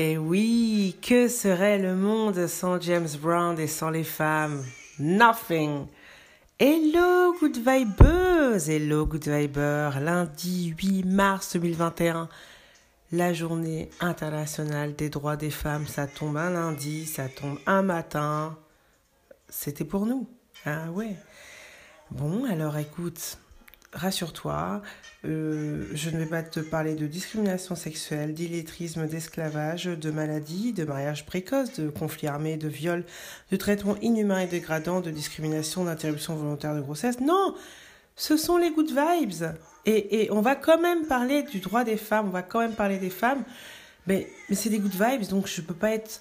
Et oui, que serait le monde sans James Brown et sans les femmes? Nothing. Hello good vibers, hello good vibers, lundi 8 mars 2021, la journée internationale des droits des femmes, ça tombe un lundi, ça tombe un matin, c'était pour nous, ah ouais. Bon, alors écoute, rassure-toi, euh, je ne vais pas te parler de discrimination sexuelle, d'illettrisme, d'esclavage, de maladie, de mariage précoce, de conflits armés, de viol, de traitements inhumains et dégradants, de discrimination, d'interruption volontaire de grossesse. Non, ce sont les good vibes. Et, et on va quand même parler du droit des femmes, on va quand même parler des femmes, mais, mais c'est des good vibes, donc je ne peux pas être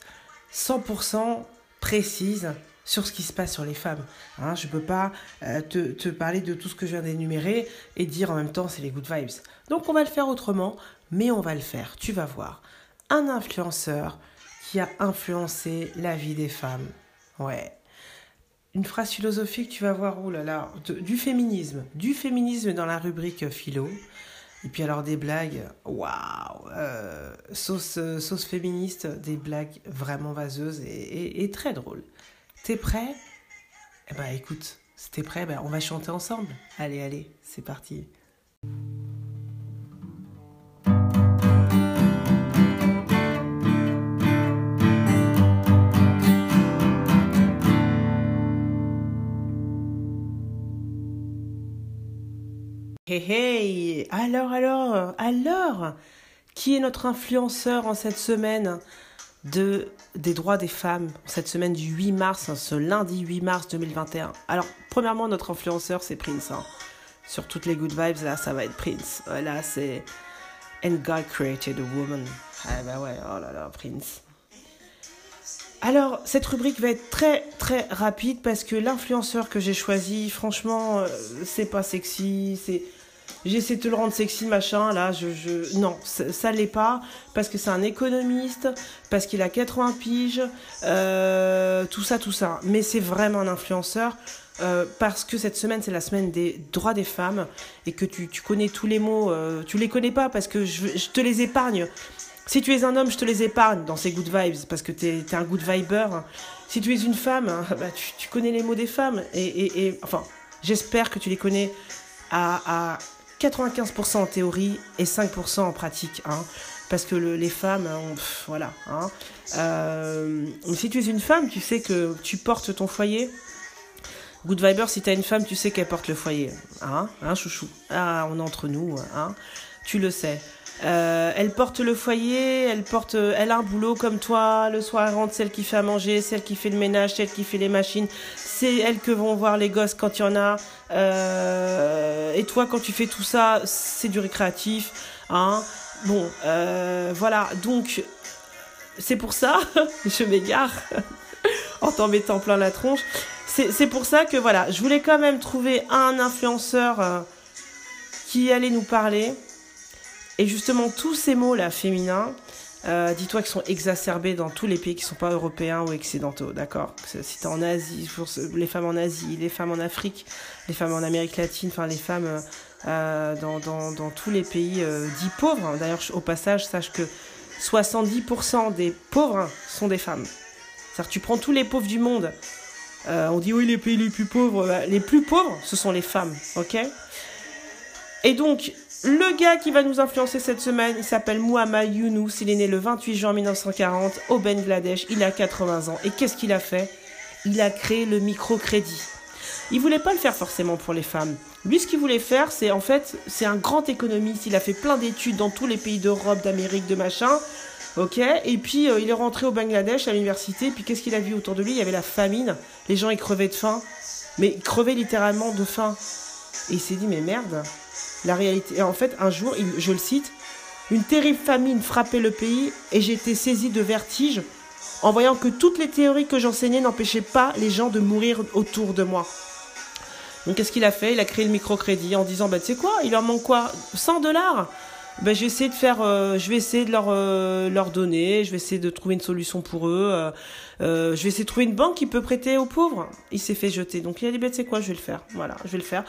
100% précise sur ce qui se passe sur les femmes. Hein, je ne peux pas euh, te, te parler de tout ce que je viens d'énumérer et dire en même temps c'est les good vibes. Donc on va le faire autrement, mais on va le faire, tu vas voir. Un influenceur qui a influencé la vie des femmes. Ouais. Une phrase philosophique, tu vas voir, oh là là, du féminisme. Du féminisme dans la rubrique philo. Et puis alors des blagues, waouh, euh, sauce, euh, sauce féministe, des blagues vraiment vaseuses et très drôles. T'es prêt? Eh ben écoute, si t'es prêt, ben, on va chanter ensemble. Allez, allez, c'est parti. Hey hey Alors, alors, alors Qui est notre influenceur en cette semaine? De, des droits des femmes, cette semaine du 8 mars, hein, ce lundi 8 mars 2021 Alors, premièrement, notre influenceur, c'est Prince. hein. Sur toutes les good vibes, là, ça va être Prince. Là, c'est... And God created a woman. Ah bah ouais, oh là là, Prince. Alors, cette rubrique va être très très rapide parce que l'influenceur que j'ai choisi, franchement, euh, c'est pas sexy, c'est... J'essaie de te le rendre sexy, machin, là, je... je... Non, ça, ça l'est pas, parce que c'est un économiste, parce qu'il a 80 piges, euh, tout ça, tout ça. Mais c'est vraiment un influenceur, euh, parce que cette semaine, c'est la semaine des droits des femmes, et que tu, tu connais tous les mots, euh, tu les connais pas, parce que je, je te les épargne. Si tu es un homme, je te les épargne dans ces good vibes, parce que t'es es un good viber. Si tu es une femme, bah, tu, connais les mots des femmes. Et, et, enfin, j'espère que tu les connais à 95% en théorie et 5% en pratique. Hein, parce que le- les femmes, pff, voilà. Hein. Euh, si tu es une femme, tu sais que tu portes ton foyer. Good Viber, si tu as une femme, tu sais qu'elle porte le foyer. Hein, hein chouchou Ah, on est entre nous. Hein, tu le sais. Euh, elle porte le foyer, elle porte, elle a un boulot comme toi. Le soir, elle rentre, celle qui fait à manger, celle qui fait le ménage, celle qui fait les machines. C'est elle que vont voir les gosses quand il y en a. Euh, et toi, quand tu fais tout ça, c'est du récréatif. Hein bon, euh, voilà. Donc, c'est pour ça, je m'égare en t'en plein la tronche. C'est c'est pour ça que voilà, je voulais quand même trouver un influenceur euh, qui allait nous parler. Et justement, tous ces mots-là féminins, euh, dis-toi qu'ils sont exacerbés dans tous les pays qui ne sont pas européens ou occidentaux, d'accord? Si t'es en Asie, les femmes en Asie, les femmes en Afrique, les femmes en Amérique latine, enfin les femmes euh, euh, dans, tous les pays dits pauvres. D'ailleurs, au passage, sache que 70% des pauvres sont des femmes. C'est-à-dire, tu prends tous les pauvres du monde. on dit oui, les pays les plus pauvres. bah, les plus pauvres, ce sont les femmes, ok? Et donc, Le gars qui va nous influencer cette semaine, il s'appelle Muhammad Younous. Il est né le 28 juin 1940 au Bangladesh. Il a 80 ans. Et qu'est-ce qu'il a fait? Il a créé le microcrédit. Il voulait pas le faire forcément pour les femmes. Lui, ce qu'il voulait faire, c'est en fait, c'est un grand économiste. Il a fait plein d'études dans tous les pays d'Europe, d'Amérique, de machin. Ok, et puis euh, il est rentré au Bangladesh à l'université. Puis qu'est-ce qu'il a vu autour de lui? Il y avait la famine. Les gens ils crevaient de faim, mais ils crevaient littéralement de faim. Et il s'est dit mais merde. La réalité. Et en fait, un jour, je le cite, une terrible famine frappait le pays et j'étais saisi de vertige en voyant que toutes les théories que j'enseignais n'empêchaient pas les gens de mourir autour de moi. Donc qu'est-ce qu'il a fait? Il a créé le microcrédit en disant bah tu sais quoi, il leur manque quoi? 100 dollars? Ben, je vais essayer de faire, euh, je de leur euh, leur donner, je vais essayer de trouver une solution pour eux. euh, je vais essayer de trouver une banque qui peut prêter aux pauvres. Il s'est fait jeter, donc il a dit ben tu sais quoi, je vais le faire. Voilà, je vais le faire.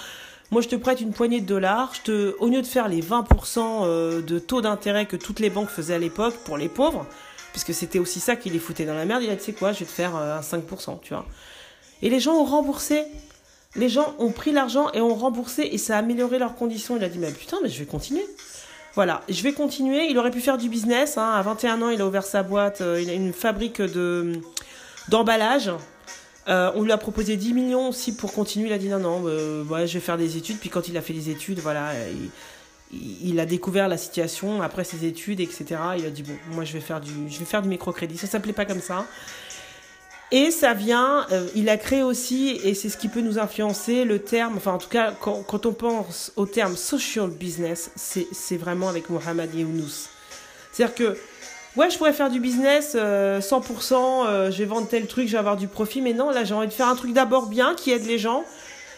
Moi, je te prête une poignée de dollars. Je te, au lieu de faire les 20% euh, de taux d'intérêt que toutes les banques faisaient à l'époque pour les pauvres, puisque c'était aussi ça qui les foutait dans la merde, il a dit, tu sais quoi, je vais te faire euh, un 5%, tu vois. Et les gens ont remboursé. Les gens ont pris l'argent et ont remboursé et ça a amélioré leurs conditions. Il a dit, mais putain, mais je vais continuer. Voilà, je vais continuer. Il aurait pu faire du business. Hein. À 21 ans, il a ouvert sa boîte. euh, il a une fabrique de d'emballage. Euh, on lui a proposé 10 millions aussi pour continuer. Il a dit non, non, euh, je vais faire des études. Puis quand il a fait des études, voilà, il, a découvert la situation après ses études, etc. Il a dit bon, moi je vais faire du, microcrédit. Ça s'appelait pas comme ça. Et ça vient, euh, il a créé aussi, et c'est ce qui peut nous influencer, le terme, enfin en tout cas, quand, quand on pense au terme social business, c'est vraiment avec Mohamed Younous. C'est-à-dire que, ouais, je pourrais faire du business euh, 100%, euh, je vais vendre tel truc, je vais avoir du profit, mais non, là j'ai envie de faire un truc d'abord bien, qui aide les gens.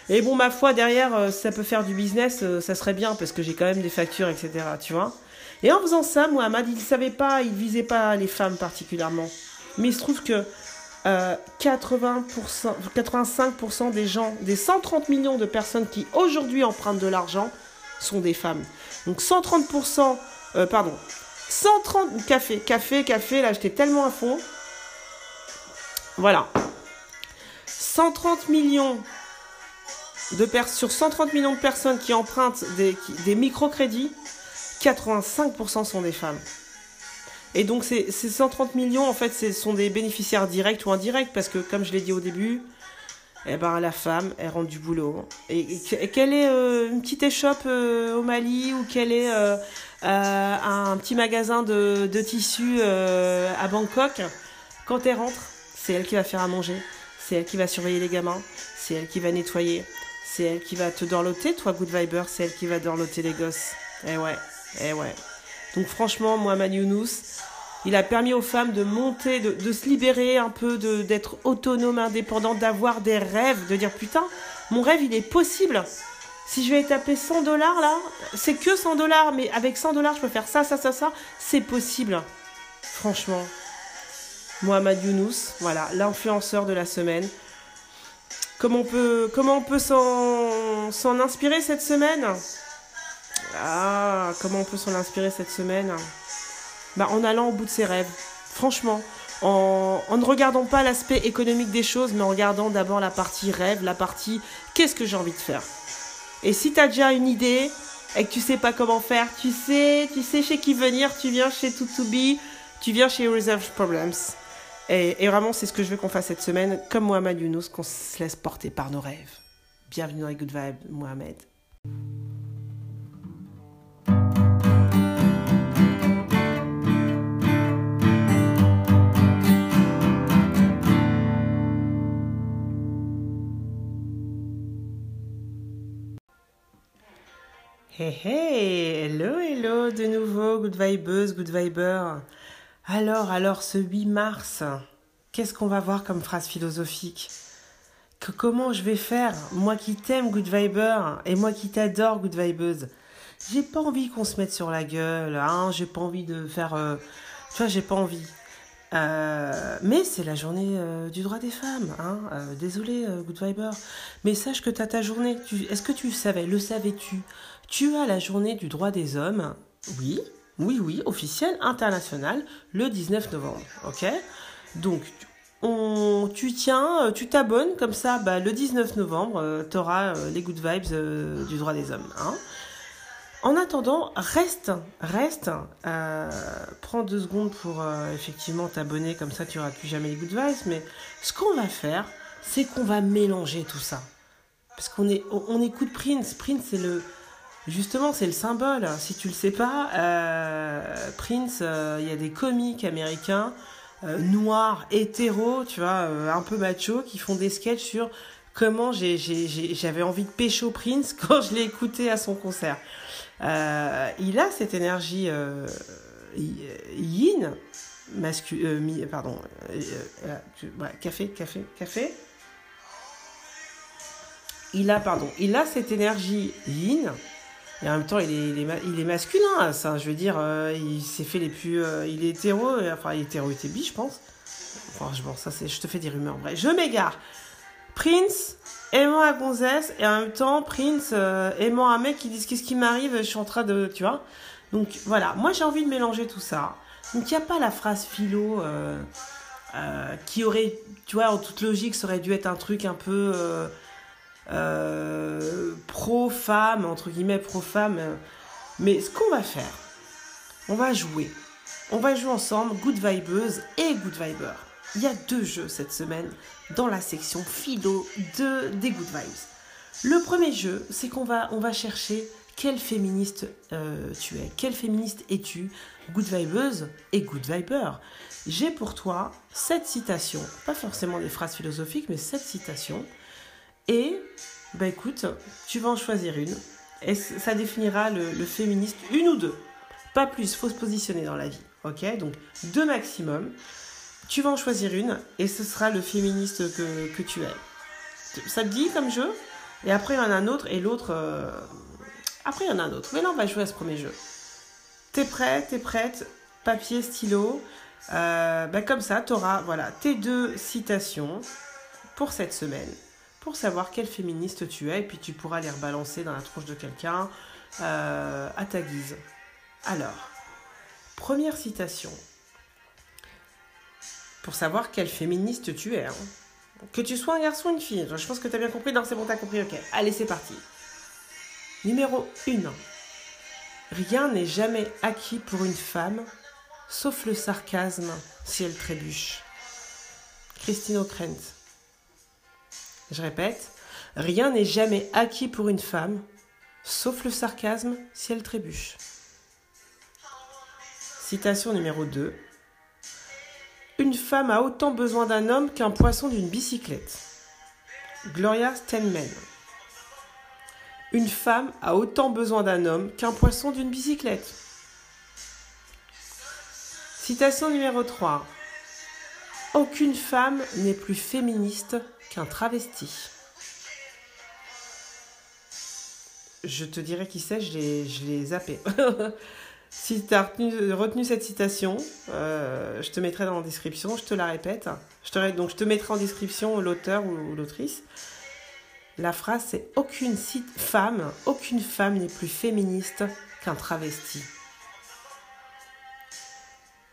Et bon, ma foi, derrière, euh, ça peut faire du business, euh, ça serait bien, parce que j'ai quand même des factures, etc., tu vois. Et en faisant ça, Mohamed, il savait pas, il visait pas les femmes particulièrement. Mais il se trouve que euh, 80%, 85% des gens, des 130 millions de personnes qui aujourd'hui empruntent de l'argent sont des femmes. Donc 130%, euh, pardon, 130 café, café, café, là j'étais tellement à fond. Voilà. 130 millions de personnes, sur 130 millions de personnes qui empruntent des, microcrédits, 85% sont des femmes. Et donc ces, ces 130 millions, en fait, ce sont des bénéficiaires directs ou indirects, parce que comme je l'ai dit au début, eh ben, la femme, elle rentre du boulot. Et, qu'elle ait euh, une petite échoppe euh, au Mali ou qu'elle euh, euh, un petit magasin de, de tissus euh, à Bangkok, quand elle rentre, c'est elle qui va faire à manger, c'est elle qui va surveiller les gamins, c'est elle qui va nettoyer, c'est elle qui va te dorloter, toi, Good Viber, c'est elle qui va dorloter les gosses. Eh ouais, eh ouais. Donc franchement, Mohamed Younous, il a permis aux femmes de monter, de, se libérer un peu, d'être autonomes, indépendantes, d'avoir des rêves, de dire putain, mon rêve il est possible. Si je vais taper 100 dollars là, c'est que 100 dollars, mais avec 100 dollars je peux faire ça, ça, ça, ça, c'est possible. Franchement. Mohamed Younous, voilà, l'influenceur de la semaine. Comment on peut, comment on peut s'en, inspirer cette semaine? Ah, comment on peut s'en inspirer cette semaine? Bah, En allant au bout de ses rêves. Franchement, en, en ne regardant pas l'aspect économique des choses, mais en regardant d'abord la partie rêve, la partie qu'est-ce que j'ai envie de faire? Et si tu as déjà une idée et que tu sais pas comment faire, tu sais, tu sais chez qui venir, tu viens chez Tutubi, tu viens chez Reserve Problems. Et, et vraiment, c'est ce que je veux qu'on fasse cette semaine, comme Mohamed Younous, qu'on se laisse porter par nos rêves. Bienvenue dans les Good Vibes, Mohamed. Hey hey, hello hello de nouveau, good vibeuse, good viber. Alors, alors, ce 8 mars, qu'est-ce qu'on va voir comme phrase philosophique? Que comment je vais faire, moi qui t'aime, good viber, et moi qui t'adore, good vibeuse. J'ai pas envie qu'on se mette sur la gueule, hein, j'ai pas envie de faire... euh, tu vois, j'ai pas envie. Euh, mais c'est la journée euh, du droit des femmes. Hein. Euh, désolé, Good Viber. Mais sache que tu as ta journée. Est-ce que tu le savais? Le savais-tu? Tu as la journée du droit des hommes. Oui, oui, oui, officielle, internationale, le 19 novembre. Ok Donc, on, tu tiens, euh, tu t'abonnes, comme ça, bah, le 19 novembre, tu auras les Good Vibes euh, du droit des hommes. Hein En attendant, reste, reste, euh, prends deux secondes pour euh, effectivement t'abonner, comme ça tu n'auras plus jamais les good vibes. Mais ce qu'on va faire, c'est qu'on va mélanger tout ça. Parce qu'on est, on, on écoute Prince. Prince, c'est le, justement, c'est le symbole. Si tu le sais pas, euh, Prince, euh, il y a des comiques américains euh, noirs, hétéros, tu vois, un peu macho, qui font des sketchs sur comment j'avais envie de pécho Prince quand je l'ai écouté à son concert. Il a cette énergie yin, mascu, mi- pardon, café, café, café. Il a, pardon, il a cette énergie yin, et en même temps, il est, il est, masculin, ça. Je veux dire, euh, il s'est fait les plus, euh, il est hétéro, euh, enfin, il est hétéro, il était bi, je pense. Bon, ça, c'est, je te fais des rumeurs. Bref, je m'égare. Prince aimant la gonzesse et en même temps Prince aimant un mec qui dit qu'est-ce qui m'arrive, je suis en train de, tu vois. Donc voilà, moi j'ai envie de mélanger tout ça. Donc il n'y a pas la phrase philo qui aurait, tu vois, en toute logique, ça aurait dû être un truc un peu euh, pro-femme, entre guillemets pro-femme. Mais ce qu'on va faire, on va jouer. On va jouer ensemble Good Vibeuse et Good Viber. Il y a deux jeux cette semaine dans la section philo de, des Good Vibes. Le premier jeu, c'est qu'on va, on va chercher quelle féministe euh, tu es, quelle féministe es-tu, Good Vibeuse et Good Viber. J'ai pour toi sept citations, pas forcément des phrases philosophiques, mais sept citations. Et, bah écoute, tu vas en choisir une. Et ça définira le, le féministe, une ou deux. Pas plus, faut se positionner dans la vie. Ok? Donc deux maximum. Tu vas en choisir une et ce sera le féministe que, que tu es. Ça te dit comme jeu? Et après, il y en a un autre et l'autre. euh, Après, il y en a un autre. Mais là, on va jouer à ce premier jeu. T'es prêt? T'es prête? Papier, stylo. Euh, bah, comme ça, tu auras voilà, tes deux citations pour cette semaine pour savoir quelle féministe tu es et puis tu pourras les rebalancer dans la tronche de quelqu'un euh, à ta guise. Alors, première citation. Pour savoir quelle féministe tu es. hein. Que tu sois un garçon ou une fille. Je pense que tu as bien compris. Non, c'est bon, t'as compris. Ok. Allez, c'est parti. Numéro 1. Rien n'est jamais acquis pour une femme, sauf le sarcasme si elle trébuche. Christine O'Krent. Je répète. Rien n'est jamais acquis pour une femme, sauf le sarcasme si elle trébuche. Citation numéro 2. Une femme a autant besoin d'un homme qu'un poisson d'une bicyclette. Gloria Steinman. Une femme a autant besoin d'un homme qu'un poisson d'une bicyclette. Citation numéro 3. Aucune femme n'est plus féministe qu'un travesti. Je te dirai qui c'est, je l'ai, zappé. si tu as retenu, cette citation, euh, je te mettrai dans la description, je te la répète. Je te, donc je te mettrai en description l'auteur ou, l'autrice. La phrase c'est aucune femme, aucune femme n'est plus féministe qu'un travesti.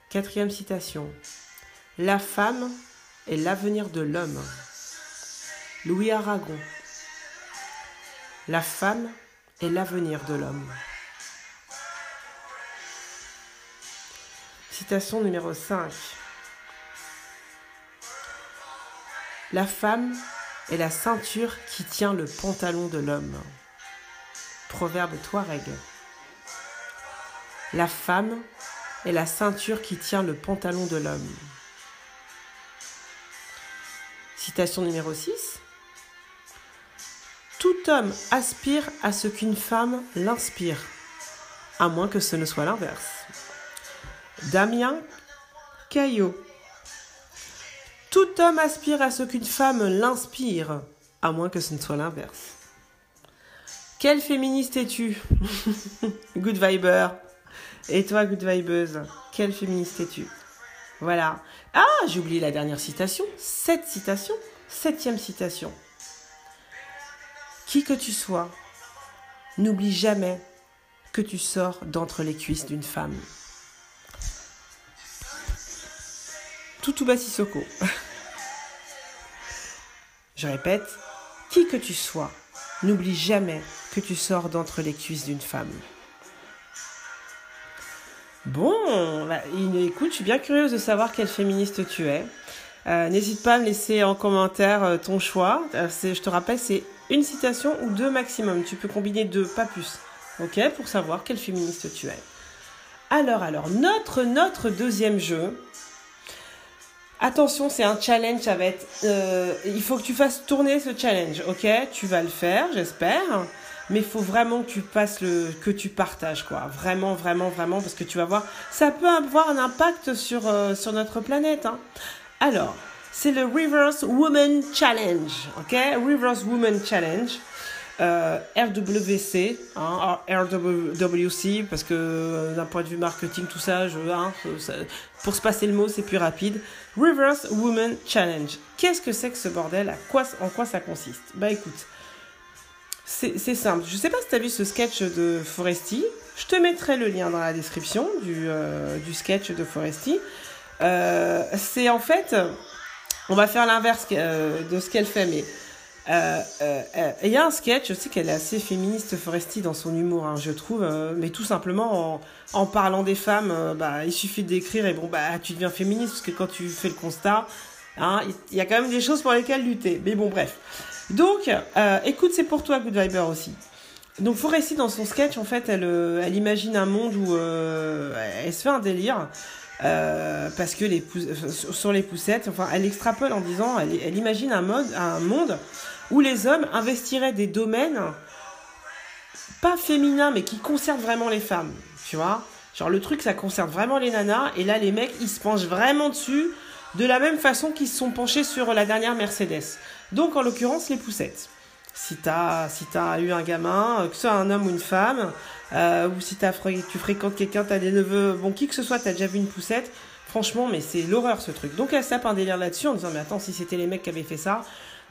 Quatrième citation. La femme est l'avenir de l'homme. Louis Aragon. La femme est l'avenir de l'homme. Citation numéro 5. La femme est la ceinture qui tient le pantalon de l'homme. Proverbe Touareg. La femme est la ceinture qui tient le pantalon de l'homme. Citation numéro 6. Tout homme aspire à ce qu'une femme l'inspire, à moins que ce ne soit l'inverse. Damien Caillot. Tout homme aspire à ce qu'une femme l'inspire, à moins que ce ne soit l'inverse. Quelle féministe es-tu? Good Viber. Et toi, Good Vibeuse, quelle féministe es-tu? Voilà. Ah, j'ai oublié la dernière citation. Sept citations. Septième citation. Qui que tu sois, n'oublie jamais que tu sors d'entre les cuisses d'une femme. Tutuba Sissoko. Je répète, qui que tu sois, n'oublie jamais que tu sors d'entre les cuisses d'une femme. Bon, bah, écoute, je suis bien curieuse de savoir quelle féministe tu es. Euh, N'hésite pas à me laisser en commentaire euh, ton choix. Euh, je te rappelle, c'est une citation ou deux maximum. Tu peux combiner deux, pas plus. Ok, pour savoir quelle féministe tu es. Alors, alors, notre, notre deuxième jeu. Attention, c'est un challenge, ça il faut que tu fasses tourner ce challenge, ok Tu vas le faire, j'espère. Mais il faut vraiment que tu passes le, que tu partages, quoi. Vraiment, vraiment, vraiment, parce que tu vas voir, ça peut avoir un impact sur, euh, sur notre planète. Hein. Alors, c'est le Reverse Woman Challenge, ok? Reverse Woman Challenge. Euh, RWC, hein, RWC, parce que euh, d'un point de vue marketing, tout ça, je, hein, pour se passer le mot, c'est plus rapide. Reverse Woman Challenge. Qu'est-ce que c'est que ce bordel? À quoi, En quoi ça consiste? Bah écoute, c'est simple. Je sais pas si tu as vu ce sketch de Foresti. Je te mettrai le lien dans la description du, euh, sketch de Foresti. Euh, c'est en fait, on va faire l'inverse euh, de ce qu'elle fait, mais il y a un sketch, je sais qu'elle est assez féministe Foresti dans son humour, hein, je trouve, mais tout simplement en, parlant des femmes, bah, il suffit d'écrire et bon, bah, tu deviens féministe parce que quand tu fais le constat, hein, il y a quand même des choses pour lesquelles lutter. Mais bon, bref. Donc, euh, écoute, c'est pour toi, Good Viber aussi. Donc, Foresti, dans son sketch, en fait, elle, euh, imagine un monde où euh, elle se fait un délire. parce que les sur- les poussettes, enfin, elle extrapole en disant, elle, imagine un, un monde où les hommes investiraient des domaines pas féminins, mais qui concernent vraiment les femmes, tu vois. Genre le truc, ça concerne vraiment les nanas, et là, les mecs, ils se penchent vraiment dessus, de la même façon qu'ils se sont penchés sur la dernière Mercedes. Donc, en l'occurrence, les poussettes. Si t'as si t'as eu un gamin, euh, que ce soit un homme ou une femme, euh, ou si fré- tu fréquentes quelqu'un, t'as des neveux, bon, qui que ce soit, t'as déjà vu une poussette, franchement, mais c'est l'horreur ce truc. Donc, elle se tape un délire là-dessus en disant, mais attends, si c'était les mecs qui avaient fait ça,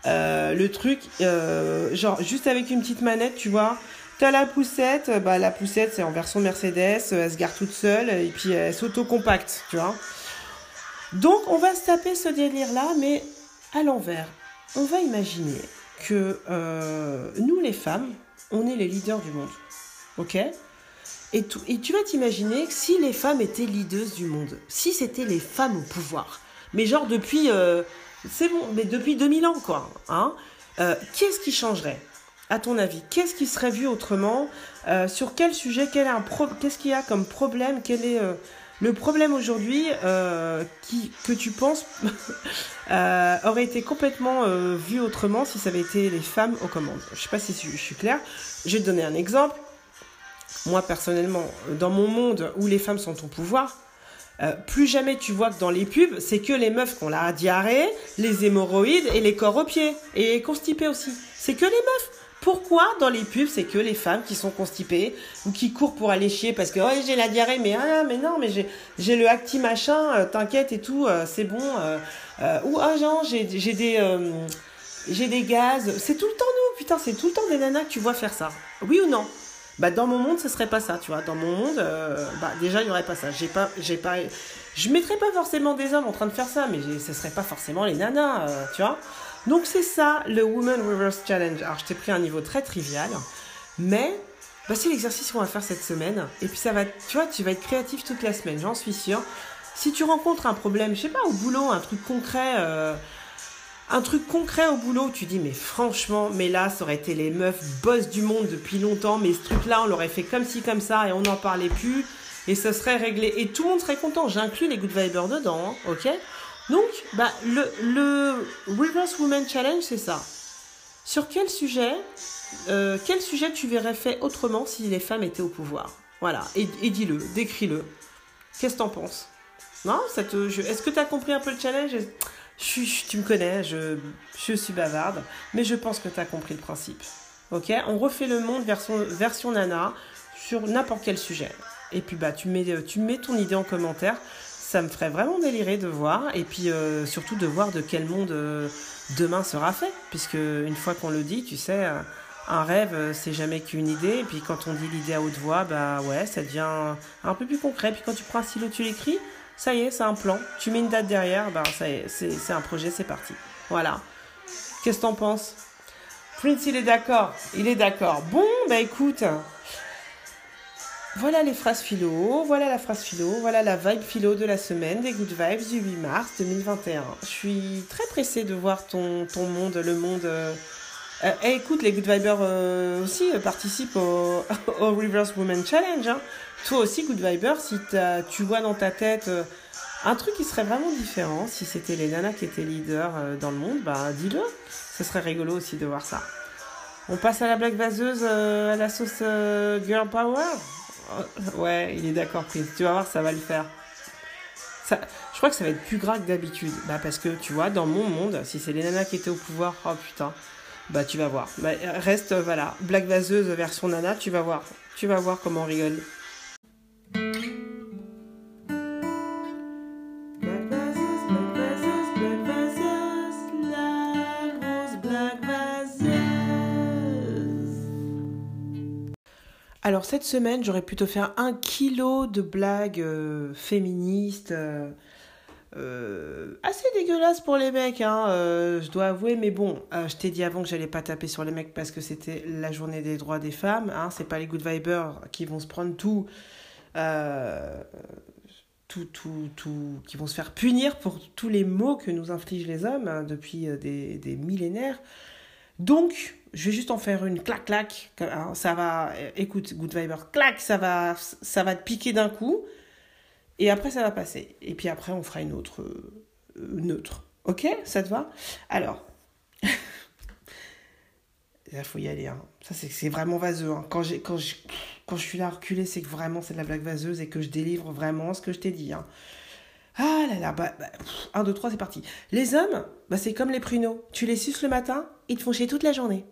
euh, le truc, genre, juste avec une petite manette, tu vois, T'as la poussette, bah la poussette c'est en version Mercedes, elle se gare toute seule et puis elle s'auto-compacte, tu vois. Donc on va se taper ce délire là, mais à l'envers. On va imaginer que euh, nous les femmes, on est les leaders du monde, ok? Et, tu vas t'imaginer si les femmes étaient leaders du monde, si c'était les femmes au pouvoir, mais genre depuis, euh, c'est bon, mais depuis 2000 ans quoi, hein, euh, qu'est-ce qui changerait à ton avis, qu'est-ce qui serait vu autrement? Sur quel sujet? Qu'est-ce qu'il y a comme problème? Quel est le problème aujourd'hui euh, que tu penses euh, aurait été complètement euh, vu autrement si ça avait été les femmes aux commandes Je sais pas si je, suis claire. Je vais te donner un exemple. Moi, personnellement, dans mon monde où les femmes sont au pouvoir, plus jamais tu vois que dans les pubs, c'est que les meufs qui ont la diarrhée, les hémorroïdes et les corps aux pieds. Et constipés aussi. C'est que les meufs. Pourquoi dans les pubs, c'est que les femmes qui sont constipées ou qui courent pour aller chier parce que oh, j'ai la diarrhée, mais ah, mais non, mais j'ai, le acti machin, euh, t'inquiète et tout, euh, c'est bon. euh, ou ah, genre, j'ai, des. j'ai des gaz. C'est tout le temps nous, putain, c'est tout le temps des nanas que tu vois faire ça. Oui ou non? Bah dans mon monde, ce serait pas ça, tu vois. Dans mon monde, bah déjà il y aurait pas ça. J'ai pas, j'ai pas, je mettrais pas forcément des hommes en train de faire ça, mais ce serait pas forcément les nanas, tu vois. Donc c'est ça le Woman Reverse Challenge. Alors je t'ai pris un niveau très trivial, mais bah, c'est l'exercice qu'on va faire cette semaine. Et puis ça va, tu vois, tu vas être créatif toute la semaine, j'en suis sûre. Si tu rencontres un problème, je sais pas, au boulot, un truc concret. euh, un truc concret au boulot, tu dis mais franchement, mais là ça aurait été les meufs boss du monde depuis longtemps, mais ce truc-là on l'aurait fait comme ci comme ça et on n'en parlait plus et ça serait réglé et tout le monde serait content. J'inclus les good vibers dedans, ok? Donc bah le le reverse woman challenge c'est ça. Sur quel sujet, euh, quel sujet tu verrais fait autrement si les femmes étaient au pouvoir? Voilà et, dis-le, décris-le. Qu'est-ce que t'en penses? Non, est-ce que t'as compris un peu le challenge? Tu me connais, je, je suis bavarde, mais je pense que tu as compris le principe. Ok? On refait le monde version, version nana sur n'importe quel sujet. Et puis bah tu mets, tu mets ton idée en commentaire. Ça me ferait vraiment délirer de voir. Et puis euh, surtout de voir de quel monde euh, demain sera fait. Puisque une fois qu'on le dit, tu sais, euh, un rêve, c'est jamais qu'une idée. Et puis quand on dit l'idée à haute voix, bah ouais, ça devient un peu plus concret. Puis quand tu prends un stylo, tu l'écris, ça y est, c'est un plan. Tu mets une date derrière, ben ça y est, c'est un projet, c'est parti. Voilà. Qu'est-ce que t'en penses? Prince, il est d'accord. Il est d'accord. Bon, bah écoute. Voilà les phrases philo, voilà la phrase philo, voilà la vibe philo de la semaine des Good Vibes du 8 mars 2021. Je suis très pressée de voir ton, monde, le monde. euh, euh, eh, écoute, les Good Vibers euh, aussi euh, participent au, Reverse Women Challenge. hein. Toi aussi, Good Viber, si tu vois dans ta tête euh, un truc qui serait vraiment différent, si c'était les nanas qui étaient leaders dans le monde, bah dis-le. Ce serait rigolo aussi de voir ça. On passe à la blague vaseuse à la sauce Girl Power Ouais, il est d'accord, Chris. Tu vas voir, ça va le faire. Ça, je crois que ça va être plus gras que d'habitude. Bah, parce que, tu vois, dans mon monde, si c'est les nanas qui étaient au pouvoir, oh putain, bah, tu vas voir. Bah, reste, voilà, blague vaseuse version nana, tu vas voir. Tu vas voir comment on rigole. Alors cette semaine, j'aurais pu te faire un kilo de blagues euh, féministes, euh, euh, assez dégueulasses pour les mecs, hein, je dois avouer. Mais bon, je t'ai dit avant que j'allais pas taper sur les mecs parce que c'était la journée des droits des femmes. Hein, c'est pas les good vibers qui vont se prendre tout. tout, tout, qui vont se faire punir pour tous les maux que nous infligent les hommes hein, depuis des millénaires. Donc, je vais juste en faire une clac clac. hein, ça va, euh, écoute, Good Viber, clac, ça va, te piquer d'un coup. Et après, ça va passer. Et puis après, on fera une autre euh, neutre. Ok? Ça te va? Alors. Il faut y aller. hein. Ça, c'est vraiment vaseux. hein. Quand, je, suis là reculé, c'est que vraiment c'est de la blague vaseuse et que je délivre vraiment ce que je t'ai dit. hein. Ah là là, bah, bah, pff, 1, 2, 3, c'est parti. Les hommes, bah, c'est comme les pruneaux. Tu les suces le matin, ils te font chier toute la journée.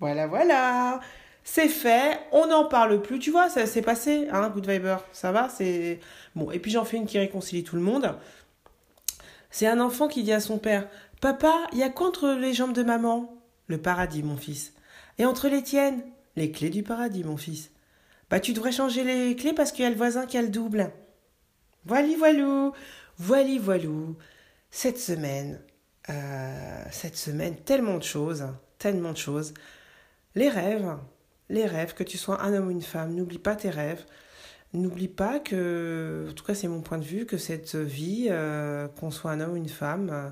Voilà, voilà. C'est fait, on n'en parle plus. Tu vois, ça s'est passé, hein, Good Viber. Ça va, c'est. Bon, et puis j'en fais une qui réconcilie tout le monde. C'est un enfant qui dit à son père Papa, il y a quoi entre les jambes de maman Le paradis, mon fils. Et entre les tiennes Les clés du paradis, mon fils. Bah, tu devrais changer les clés parce qu'il y a le voisin qui a le double. Voili voilou, voili voilou. Cette semaine, euh, cette semaine, tellement de choses, tellement de choses. Les rêves, les rêves, que tu sois un homme ou une femme, n'oublie pas tes rêves. N'oublie pas que, en tout cas c'est mon point de vue, que cette vie, euh, qu'on soit un homme ou une femme, euh,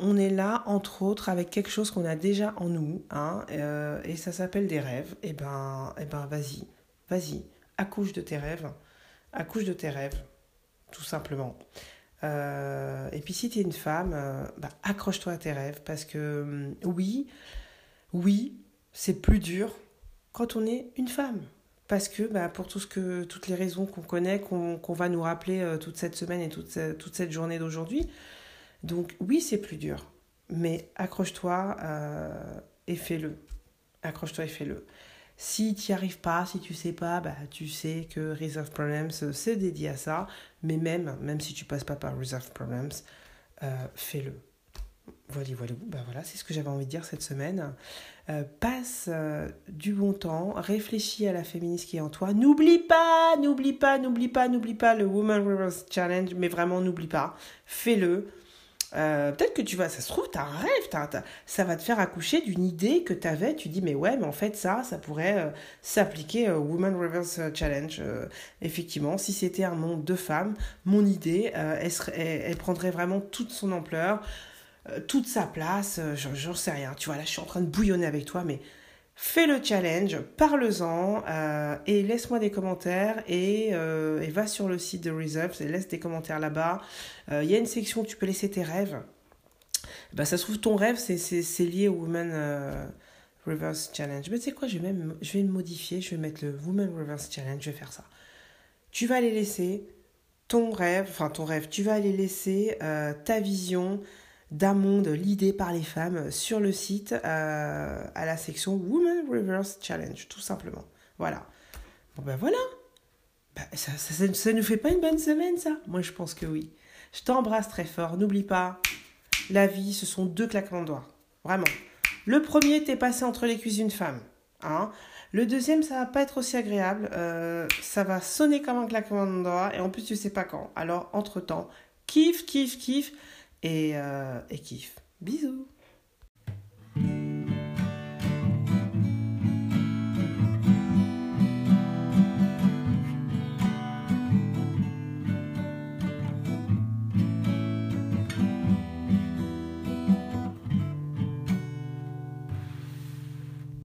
on, est là entre autres avec quelque chose qu'on a déjà en nous, hein, euh, et ça s'appelle des rêves. Et ben, et ben vas-y, vas-y, accouche de tes rêves, accouche de tes rêves, tout simplement. Et puis si tu es une femme, bah, accroche-toi à tes rêves parce que hum, oui, oui, c'est plus dur quand on est une femme. Parce que bah, pour tout ce que, toutes les raisons qu'on connaît, qu'on va nous rappeler euh, toute cette semaine et toute, ce- toute cette journée d'aujourd'hui. Donc oui, c'est plus dur. Mais accroche-toi euh, et fais-le. Accroche-toi et fais-le. Si tu n'y arrives pas, si tu sais pas, bah, tu sais que Reserve Problems, euh, c'est dédié à ça. Mais même, même si tu passes pas par Reserve Problems, fais-le. Voilà, voilà, bah voilà, c'est ce que j'avais envie de dire cette semaine. Euh, passe euh, du bon temps, réfléchis à la féministe qui est en toi. N'oublie pas, n'oublie pas, n'oublie pas, n'oublie pas le Woman Reverse Challenge, mais vraiment n'oublie pas, fais-le. Euh, Peut-être que tu vas, ça se trouve, t'as un rêve, t'as- ça va te faire accoucher d'une idée que t'avais. Tu dis, mais ouais, mais en fait, ça, ça pourrait s'appliquer au Woman Reverse Challenge. Effectivement, si c'était un monde de femmes, mon idée, elle prendrait vraiment toute son ampleur euh, toute sa place, euh, j'en sais rien. Tu vois, là, je suis en train de bouillonner avec toi, mais fais le challenge, parle-en euh, et laisse-moi des commentaires et, euh, et va sur le site de Reserves et laisse des commentaires là-bas. Il y a une section où tu peux laisser tes rêves. Bah, ça se trouve, ton rêve, c'est- lié au Women Reverse Challenge. Mais tu sais quoi, je vais je vais modifier, je vais mettre le Women Reverse Challenge, je vais faire ça. Tu vas aller laisser ton rêve, enfin ton rêve, tu vas aller laisser ta vision d'un monde l'idée par les femmes sur le site euh, à la section Women Reverse Challenge, tout simplement. Voilà. Bon ben voilà. Ben, ça, ça, nous fait pas une bonne semaine, ça? Moi, je pense que oui. Je t'embrasse très fort. N'oublie pas, la vie, ce sont deux claquements de doigts. Vraiment. Le premier, t'es passé entre les cuisses d'une femme. Hein le deuxième, ça va pas être aussi agréable. Euh, ça va sonner comme un claquement de doigts. Et en plus, tu sais pas quand. Alors, entre-temps, kiffe, kiffe, kiffe. Et, euh, et kiffe. Bisous